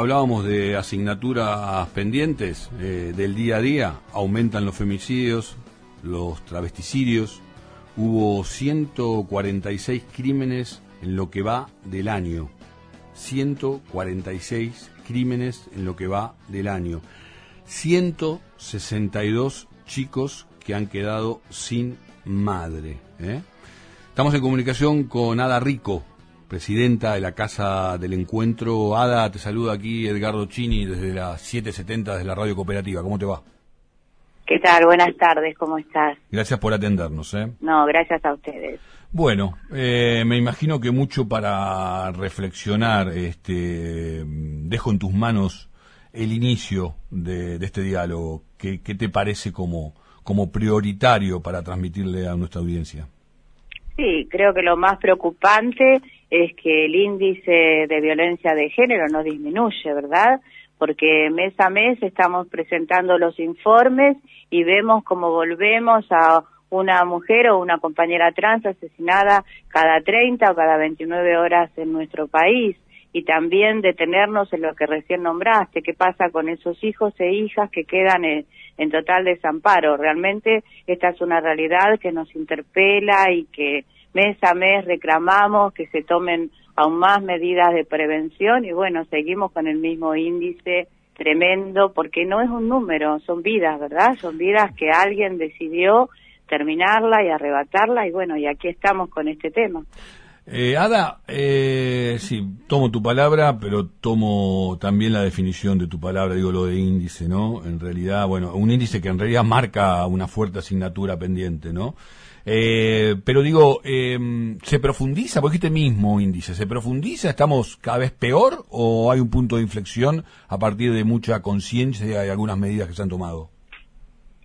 hablábamos de asignaturas pendientes eh, del día a día, aumentan los femicidios, los travesticidios, hubo 146 crímenes en lo que va del año. 146 crímenes en lo que va del año. 162 chicos que han quedado sin madre. ¿eh? Estamos en comunicación con Ada Rico, presidenta de la Casa del Encuentro. Ada, te saluda aquí Edgardo Chini desde las 7.70 de la Radio Cooperativa. ¿Cómo te va? ¿Qué tal? Buenas tardes, ¿cómo estás? Gracias por atendernos. ¿eh? No, gracias a ustedes. Bueno, eh, me imagino que mucho para reflexionar. Este, dejo en tus manos el inicio de, este diálogo. ¿Qué, te parece como, como prioritario para transmitirle a nuestra audiencia? Sí, creo que lo más preocupante es que el índice de violencia de género no disminuye, ¿verdad? Porque mes a mes estamos presentando los informes y vemos cómo volvemos a una mujer o una compañera trans asesinada cada 30 o cada 29 horas en nuestro país y también detenernos en lo que recién nombraste, qué pasa con esos hijos e hijas que quedan en, en, total desamparo. Realmente esta es una realidad que nos interpela y que mes a mes reclamamos que se tomen aún más medidas de prevención y bueno, seguimos con el mismo índice tremendo porque no es un número, son vidas, ¿verdad? Son vidas que alguien decidió terminarla y arrebatarla y bueno, y aquí estamos con este tema. Eh, Ada, eh, sí, tomo tu palabra, pero tomo también la definición de tu palabra, digo lo de índice, ¿no? En realidad, bueno, un índice que en realidad marca una fuerte asignatura pendiente, ¿no? Eh, pero digo, em, ¿se profundiza? Porque este mismo índice, ¿se profundiza? ¿Estamos cada vez peor o hay un punto de inflexión a partir de mucha conciencia y algunas medidas que se han tomado?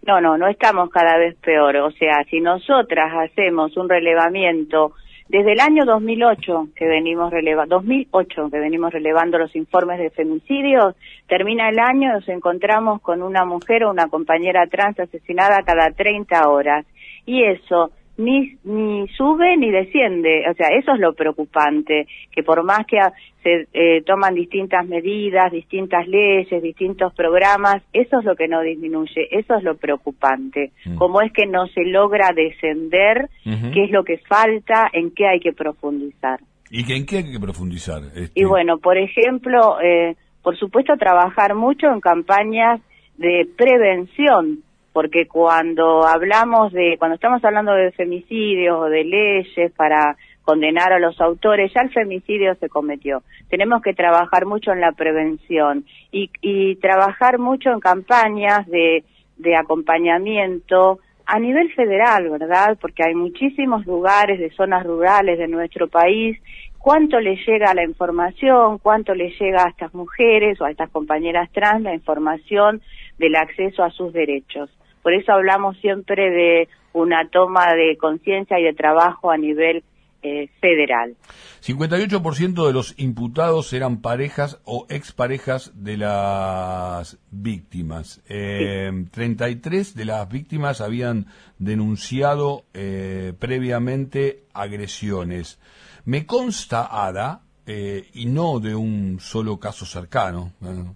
No, no, no estamos cada vez peor. O sea, si nosotras hacemos un relevamiento desde el año 2008 que venimos relevando, 2008 que venimos relevando los informes de femicidios, termina el año nos encontramos con una mujer o una compañera trans asesinada cada 30 horas. Y eso ni, ni sube ni desciende. O sea, eso es lo preocupante, que por más que se eh, toman distintas medidas, distintas leyes, distintos programas, eso es lo que no disminuye, eso es lo preocupante. Mm. Cómo es que no se logra descender, qué es lo que falta, en qué hay que profundizar. ¿Y en qué hay que profundizar? Este? Y bueno, por ejemplo, eh, por supuesto, trabajar mucho en campañas de prevención porque cuando hablamos de, cuando estamos hablando de femicidios o de leyes para condenar a los autores, ya el femicidio se cometió. Tenemos que trabajar mucho en la prevención y, y trabajar mucho en campañas de, de acompañamiento a nivel federal, ¿verdad? Porque hay muchísimos lugares de zonas rurales de nuestro país. ¿Cuánto le llega la información? ¿Cuánto le llega a estas mujeres o a estas compañeras trans la información del acceso a sus derechos? Por eso hablamos siempre de una toma de conciencia y de trabajo a nivel eh, federal. 58% de los imputados eran parejas o exparejas de las víctimas. 33 eh, de las víctimas habían denunciado eh, previamente agresiones. Me consta, Ada, y no de un solo caso cercano,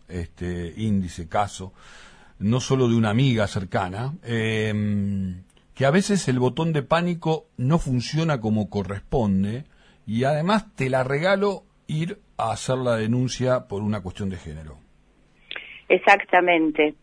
este índice caso, no solo de una amiga cercana, em, que a veces el botón de pánico no funciona como corresponde y además te la regalo ir a hacer la denuncia por una cuestión de género. Exactamente.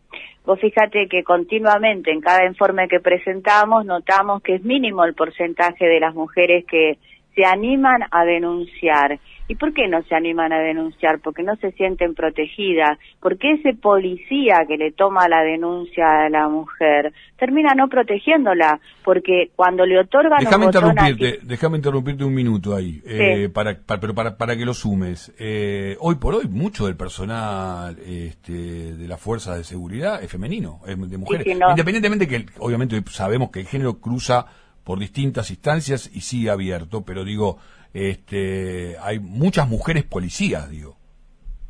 Vos fíjate que continuamente en cada informe que presentamos notamos que es mínimo el porcentaje de las mujeres que se animan a denunciar. ¿Y por qué no se animan a denunciar? Porque no se sienten protegidas. Porque ese policía que le toma la denuncia a la mujer termina no protegiéndola. Porque cuando le otorgan déjame interrumpirte, déjame interrumpirte un minuto ahí, eh, para, pero para, para que lo sumes. Eh, hoy por hoy mucho del personal este, de las fuerzas de seguridad es femenino, es de mujeres. Independientemente que obviamente sabemos que el género cruza por distintas instancias y sigue abierto, pero digo, este, hay muchas mujeres policías, digo.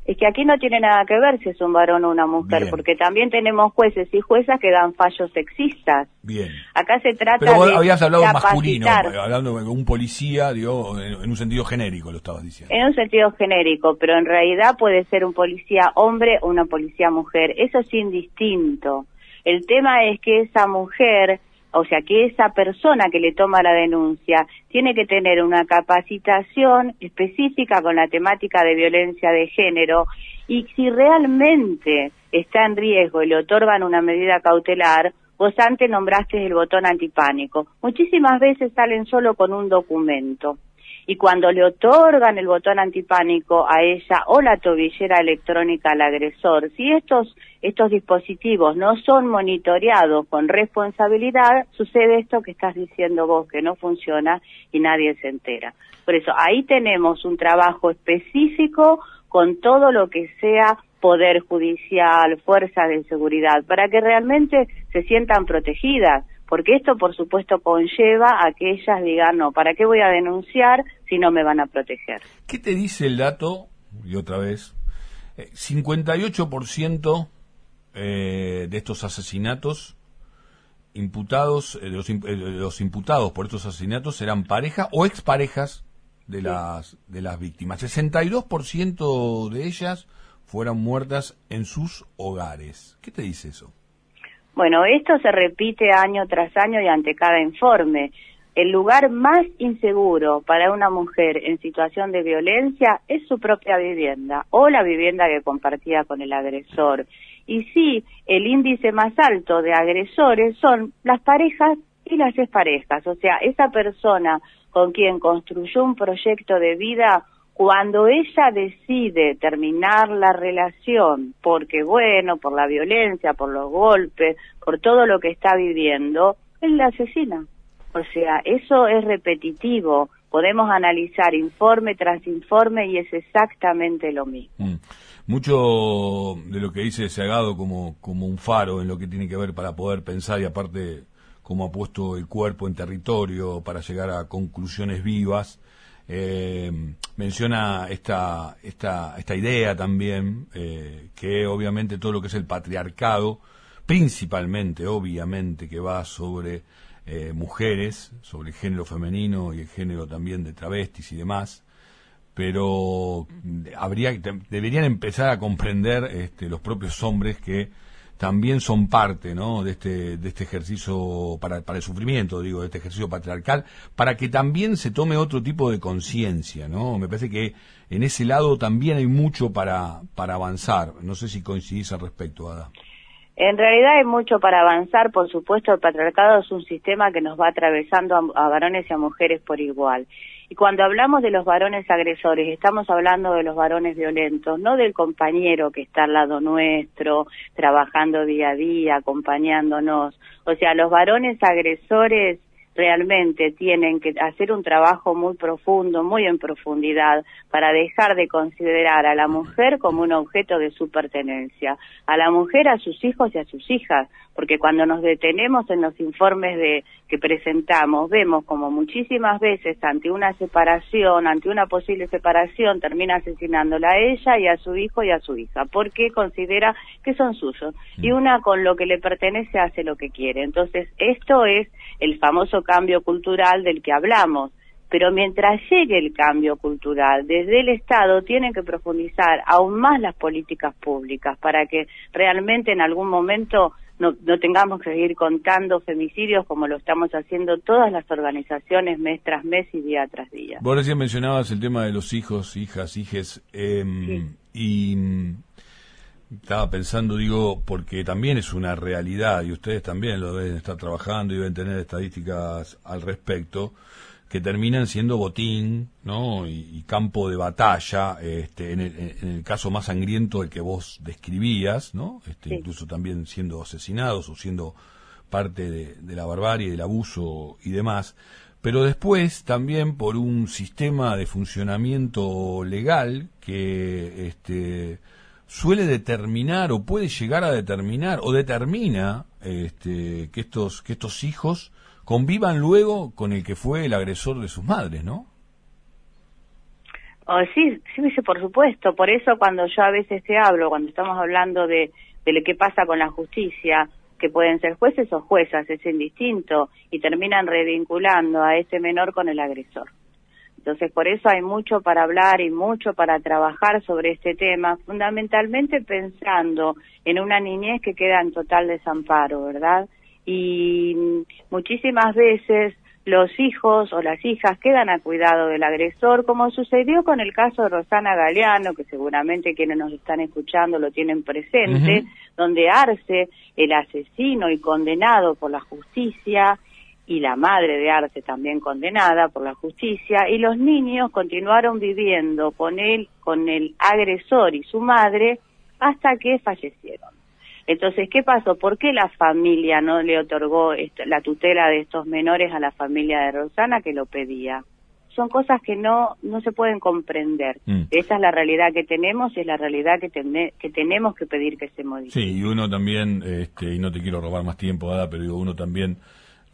es que aquí no tiene nada que ver si es un varón o una mujer, porque también tenemos jueces y juezas que dan fallos sexistas. Bien. Acá se trata Pero vos de habías hablado masculino, hablando de un policía, digo, en un sentido genérico lo estabas diciendo. En un sentido genérico, pero en realidad puede ser un policía hombre o una policía mujer. Eso es indistinto. El tema es que esa mujer o sea que esa persona que le toma la denuncia tiene que tener una capacitación específica con la temática de violencia de género y si realmente está en riesgo y le otorgan una medida cautelar, vos antes nombraste el botón antipánico. Muchísimas veces salen solo con un documento y cuando le otorgan el botón antipánico a ella o la tobillera electrónica al agresor, si estos, estos dispositivos no son monitoreados con responsabilidad, sucede esto que estás diciendo vos, que no funciona y nadie se entera. Por eso ahí tenemos un trabajo específico con todo lo que sea poder judicial, fuerzas de seguridad, para que realmente se sientan protegidas porque esto por supuesto conlleva a que ellas digan, no, ¿para qué voy a denunciar si no me van a proteger? ¿Qué te dice el dato? Y otra vez, 58% eh, eh, de estos asesinatos imputados, eh, los, los, imputados por estos asesinatos eran pareja o exparejas de las de las víctimas. 62% de ellas fueron muertas en sus hogares. ¿Qué te dice eso? Bueno, esto se repite año tras año y ante cada informe. El lugar más inseguro para una mujer en situación de violencia es su propia vivienda o la vivienda que compartía con el agresor. Y sí, el índice más alto de agresores son las parejas y las exparejas. O sea, esa persona con quien construyó un proyecto de vida cuando ella decide terminar la relación, porque bueno, por la violencia, por los golpes, por todo lo que está viviendo, él la asesina. O sea, eso es repetitivo. Podemos analizar informe tras informe y es exactamente lo mismo. Mm. Mucho de lo que dice Seagado como, como un faro en lo que tiene que ver para poder pensar y aparte cómo ha puesto el cuerpo en territorio para llegar a conclusiones vivas eh, menciona esta, esta, esta idea también, eh, que obviamente todo lo que es el patriarcado, principalmente, obviamente, que va sobre eh, mujeres, sobre el género femenino y el género también de travestis y demás, pero habría deberían empezar a comprender este, los propios hombres que también son parte ¿no? de, este, de este ejercicio para, para el sufrimiento, digo, de este ejercicio patriarcal, para que también se tome otro tipo de conciencia. ¿no? Me parece que en ese lado también hay mucho para, para avanzar. No sé si coincidís al respecto, Ada. En realidad hay mucho para avanzar, por supuesto, el patriarcado es un sistema que nos va atravesando a, varones y a mujeres por igual. Y cuando hablamos de los varones agresores, estamos hablando de los varones violentos, no del compañero que está al lado nuestro, trabajando día a día, acompañándonos. O sea, los varones agresores realmente tienen que hacer un trabajo muy profundo, muy en profundidad, para dejar de considerar a la mujer como un objeto de su pertenencia, a la mujer, a sus hijos y a sus hijas, porque cuando nos detenemos en los informes de que presentamos, vemos como muchísimas veces ante una separación, ante una posible separación, termina asesinándola a ella y a su hijo y a su hija, porque considera que son suyos. Y una con lo que le pertenece hace lo que quiere. Entonces, esto es el famoso cambio cultural del que hablamos. Pero mientras llegue el cambio cultural, desde el Estado tienen que profundizar aún más las políticas públicas para que realmente en algún momento no, no tengamos que seguir contando femicidios como lo estamos haciendo todas las organizaciones mes tras mes y día tras día. Vos recién mencionabas el tema de los hijos, hijas, hijes, em, y estaba pensando, digo, porque también es una realidad y ustedes también lo deben estar trabajando y deben tener estadísticas al respecto que terminan siendo botín ¿no? y, campo de batalla, este, en, el, caso más sangriento el que vos describías, ¿no? este, incluso también siendo asesinados o siendo parte de, la barbarie, del abuso y demás, pero después también por un sistema de funcionamiento legal que este, suele determinar o puede llegar a determinar o determina este, que estos que estos hijos convivan luego con el que fue el agresor de sus madres, ¿no? Oh, sí, sí, por supuesto. Por eso cuando yo a veces te hablo, cuando estamos hablando de, de lo que pasa con la justicia, que pueden ser jueces o juezas, es indistinto, y terminan revinculando a ese menor con el agresor. Entonces, por eso hay mucho para hablar y mucho para trabajar sobre este tema, fundamentalmente pensando en una niñez que queda en total desamparo, ¿verdad? Y muchísimas veces los hijos o las hijas quedan a cuidado del agresor, como sucedió con el caso de Rosana Galeano, que seguramente quienes nos están escuchando lo tienen presente, donde Arce, el asesino y condenado por la justicia, y la madre de Arce también condenada por la justicia, y los niños continuaron viviendo con él, con el agresor y su madre, hasta que fallecieron. Entonces, ¿qué pasó? ¿Por qué la familia no le otorgó la tutela de estos menores a la familia de Rosana que lo pedía? Son cosas que no, no se pueden comprender. Mm. Esa es la realidad que tenemos y es la realidad que, que tenemos que pedir que se modifique. Sí, y uno también, este, y no te quiero robar más tiempo, Ada, pero uno también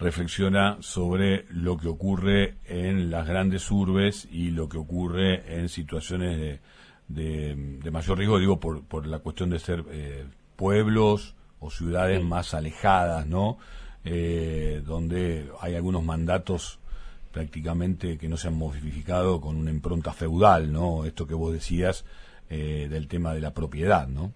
reflexiona sobre lo que ocurre en las grandes urbes y lo que ocurre en situaciones de, de, mayor riesgo, digo, por, por la cuestión de ser eh, pueblos o ciudades más alejadas, ¿no? Eh, donde hay algunos mandatos prácticamente que no se han modificado con una impronta feudal, ¿no? Esto que vos decías eh, del tema de la propiedad, ¿no?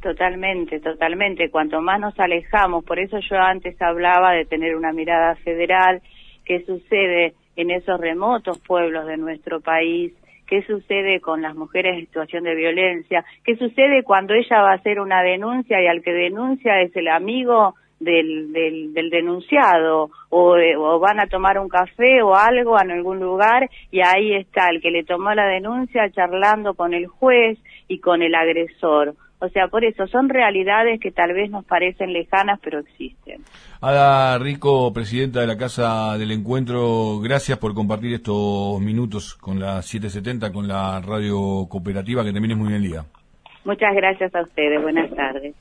Totalmente, totalmente. Cuanto más nos alejamos, por eso yo antes hablaba de tener una mirada federal, qué sucede en esos remotos pueblos de nuestro país, qué sucede con las mujeres en situación de violencia, qué sucede cuando ella va a hacer una denuncia y al que denuncia es el amigo del, del, denunciado o, o, van a tomar un café o algo en algún lugar y ahí está el que le tomó la denuncia charlando con el juez y con el agresor. O sea, por eso son realidades que tal vez nos parecen lejanas, pero existen. Ada Rico, presidenta de la Casa del Encuentro, gracias por compartir estos minutos con la 770, con la radio cooperativa, que termines muy bien día. Muchas gracias a ustedes, buenas tardes.